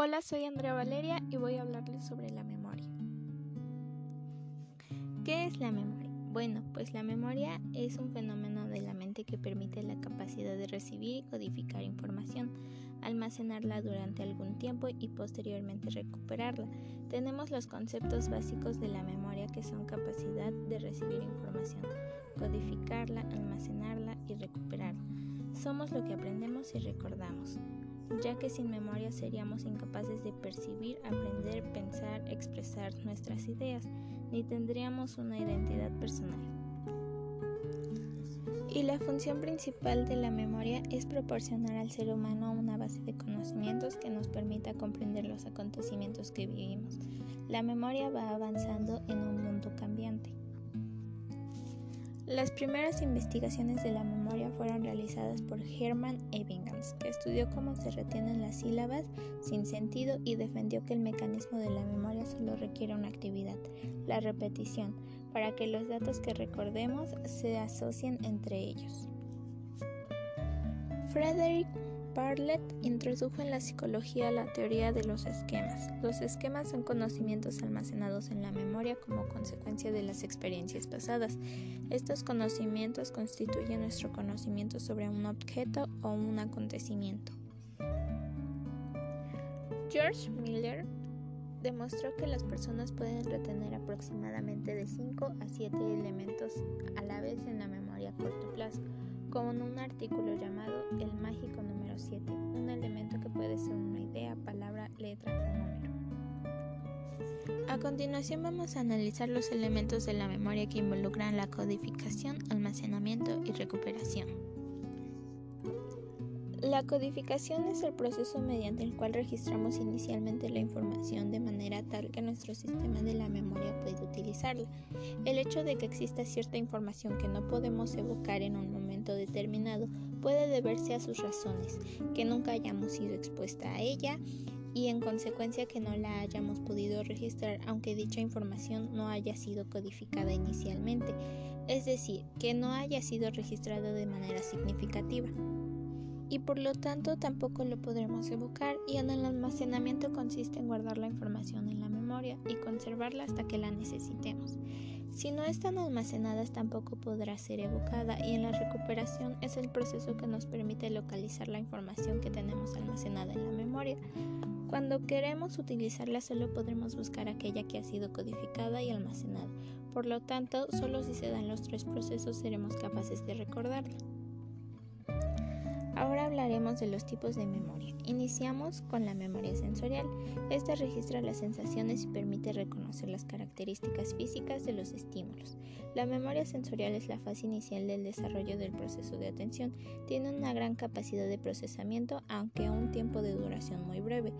Hola, soy Andrea Valeria y voy a hablarles sobre la memoria. ¿Qué es la memoria? Bueno, pues la memoria es un fenómeno de la mente que permite la capacidad de recibir y codificar información, almacenarla durante algún tiempo y posteriormente recuperarla. Tenemos los conceptos básicos de la memoria que son capacidad de recibir información, codificarla, almacenarla y recuperarla. Somos lo que aprendemos y recordamos ya que sin memoria seríamos incapaces de percibir, aprender, pensar, expresar nuestras ideas, ni tendríamos una identidad personal. Y la función principal de la memoria es proporcionar al ser humano una base de conocimientos que nos permita comprender los acontecimientos que vivimos. La memoria va avanzando en un mundo cambiante. Las primeras investigaciones de la memoria fueron realizadas por Hermann Ebbinghaus, que estudió cómo se retienen las sílabas sin sentido y defendió que el mecanismo de la memoria solo requiere una actividad, la repetición, para que los datos que recordemos se asocien entre ellos. Frederick Bartlett introdujo en la psicología la teoría de los esquemas. Los esquemas son conocimientos almacenados en la memoria como consecuencia de las experiencias pasadas. Estos conocimientos constituyen nuestro conocimiento sobre un objeto o un acontecimiento. George Miller demostró que las personas pueden retener aproximadamente de 5 a 7 elementos con un artículo llamado El mágico número 7, un elemento que puede ser una idea, palabra, letra o número. A continuación vamos a analizar los elementos de la memoria que involucran la codificación, almacenamiento y recuperación. La codificación es el proceso mediante el cual registramos inicialmente la información de manera tal que nuestro sistema de la memoria puede utilizarla. El hecho de que exista cierta información que no podemos evocar en un momento determinado puede deberse a sus razones, que nunca hayamos sido expuesta a ella y en consecuencia que no la hayamos podido registrar aunque dicha información no haya sido codificada inicialmente, es decir, que no haya sido registrada de manera significativa y por lo tanto tampoco lo podremos evocar y en el almacenamiento consiste en guardar la información en la memoria y conservarla hasta que la necesitemos. Si no están almacenadas tampoco podrá ser evocada y en la recuperación es el proceso que nos permite localizar la información que tenemos almacenada en la memoria. Cuando queremos utilizarla solo podremos buscar aquella que ha sido codificada y almacenada. Por lo tanto, solo si se dan los tres procesos seremos capaces de recordarla. Ahora hablaremos de los tipos de memoria. Iniciamos con la memoria sensorial. Esta registra las sensaciones y permite reconocer las características físicas de los estímulos. La memoria sensorial es la fase inicial del desarrollo del proceso de atención. Tiene una gran capacidad de procesamiento, aunque a un tiempo de duración muy breve.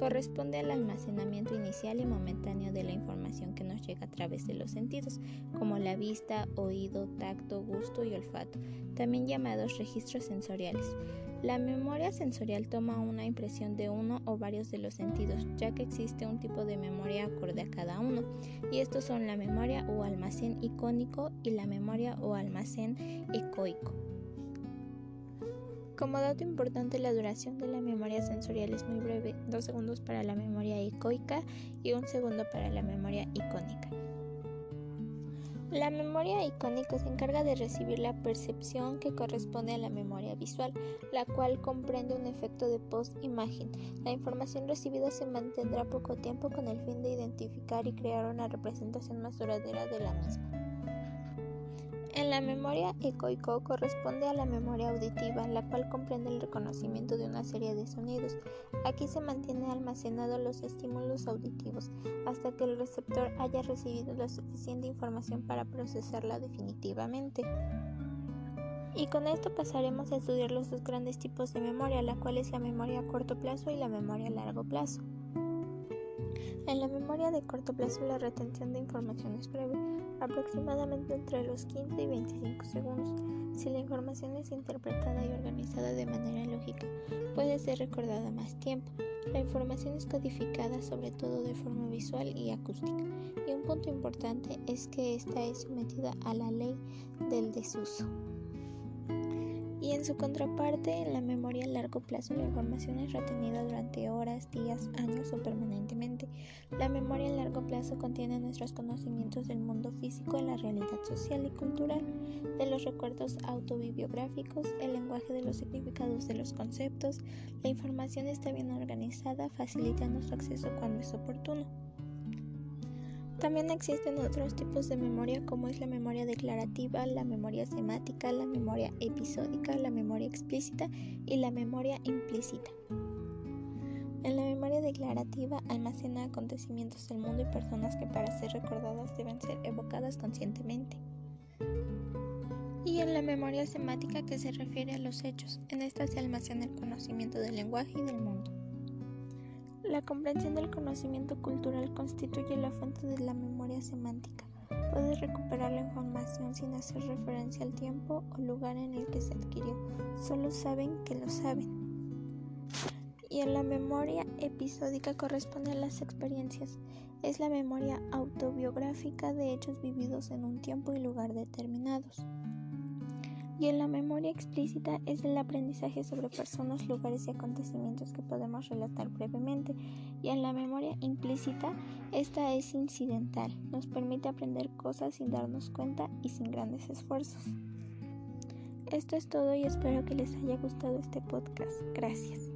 Corresponde al almacenamiento inicial y momentáneo de la información que nos llega a través de los sentidos, como la vista, oído, tacto, gusto y olfato, también llamados registros sensoriales. La memoria sensorial toma una impresión de uno o varios de los sentidos, ya que existe un tipo de memoria acorde a cada uno, y estos son la memoria o almacén icónico y la memoria o almacén ecoico. Como dato importante, la duración de la memoria sensorial es muy breve, dos segundos para la memoria ecoica y un segundo para la memoria icónica. La memoria icónica se encarga de recibir la percepción que corresponde a la memoria visual, la cual comprende un efecto de post-imagen. La información recibida se mantendrá poco tiempo con el fin de identificar y crear una representación más duradera de la misma. En la memoria ecoico corresponde a la memoria auditiva, la cual comprende el reconocimiento de una serie de sonidos. Aquí se mantiene almacenado los estímulos auditivos hasta que el receptor haya recibido la suficiente información para procesarla definitivamente. Y con esto pasaremos a estudiar los dos grandes tipos de memoria, la cual es la memoria a corto plazo y la memoria a largo plazo. En la memoria de corto plazo la retención de información es breve, aproximadamente entre los 15 y 25 segundos. Si la información es interpretada y organizada de manera lógica, puede ser recordada más tiempo. La información es codificada sobre todo de forma visual y acústica. Y un punto importante es que esta es sometida a la ley del desuso. Y en su contraparte, en la memoria a largo plazo, la información es retenida durante horas, días, años o permanentemente. La memoria a largo plazo contiene nuestros conocimientos del mundo físico, de la realidad social y cultural, de los recuerdos autobibliográficos, el lenguaje de los significados de los conceptos. La información está bien organizada, facilita nuestro acceso cuando es oportuno. También existen otros tipos de memoria como es la memoria declarativa, la memoria semática, la memoria episódica, la memoria explícita y la memoria implícita. En la memoria declarativa almacena acontecimientos del mundo y personas que para ser recordadas deben ser evocadas conscientemente. Y en la memoria semática que se refiere a los hechos, en esta se almacena el conocimiento del lenguaje y del mundo. La comprensión del conocimiento cultural constituye la fuente de la memoria semántica. Puede recuperar la información sin hacer referencia al tiempo o lugar en el que se adquirió. Solo saben que lo saben. Y en la memoria episódica corresponde a las experiencias. Es la memoria autobiográfica de hechos vividos en un tiempo y lugar determinados y en la memoria explícita es el aprendizaje sobre personas, lugares y acontecimientos que podemos relatar brevemente y en la memoria implícita esta es incidental, nos permite aprender cosas sin darnos cuenta y sin grandes esfuerzos. Esto es todo y espero que les haya gustado este podcast. Gracias.